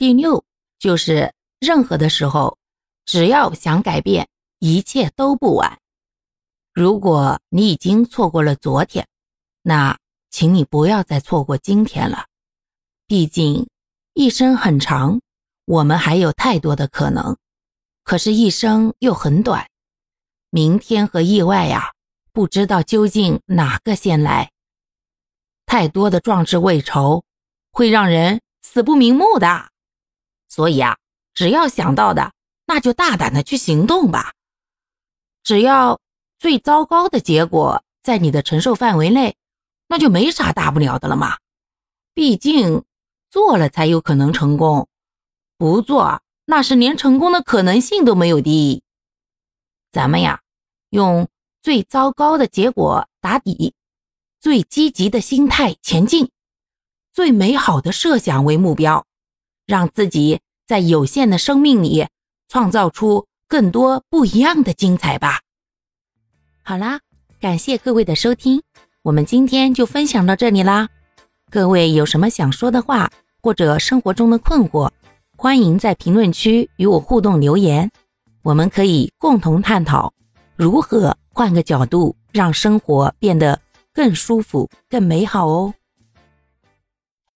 第六就是任何的时候，只要想改变，一切都不晚。如果你已经错过了昨天，那请你不要再错过今天了。毕竟一生很长，我们还有太多的可能，可是，一生又很短。明天和意外呀，不知道究竟哪个先来。太多的壮志未酬，会让人死不瞑目的。所以啊，只要想到的，那就大胆的去行动吧。只要最糟糕的结果在你的承受范围内，那就没啥大不了的了嘛。毕竟做了才有可能成功，不做那是连成功的可能性都没有的。咱们呀，用最糟糕的结果打底，最积极的心态前进，最美好的设想为目标。让自己在有限的生命里创造出更多不一样的精彩吧。好啦，感谢各位的收听，我们今天就分享到这里啦。各位有什么想说的话，或者生活中的困惑，欢迎在评论区与我互动留言，我们可以共同探讨如何换个角度让生活变得更舒服、更美好哦。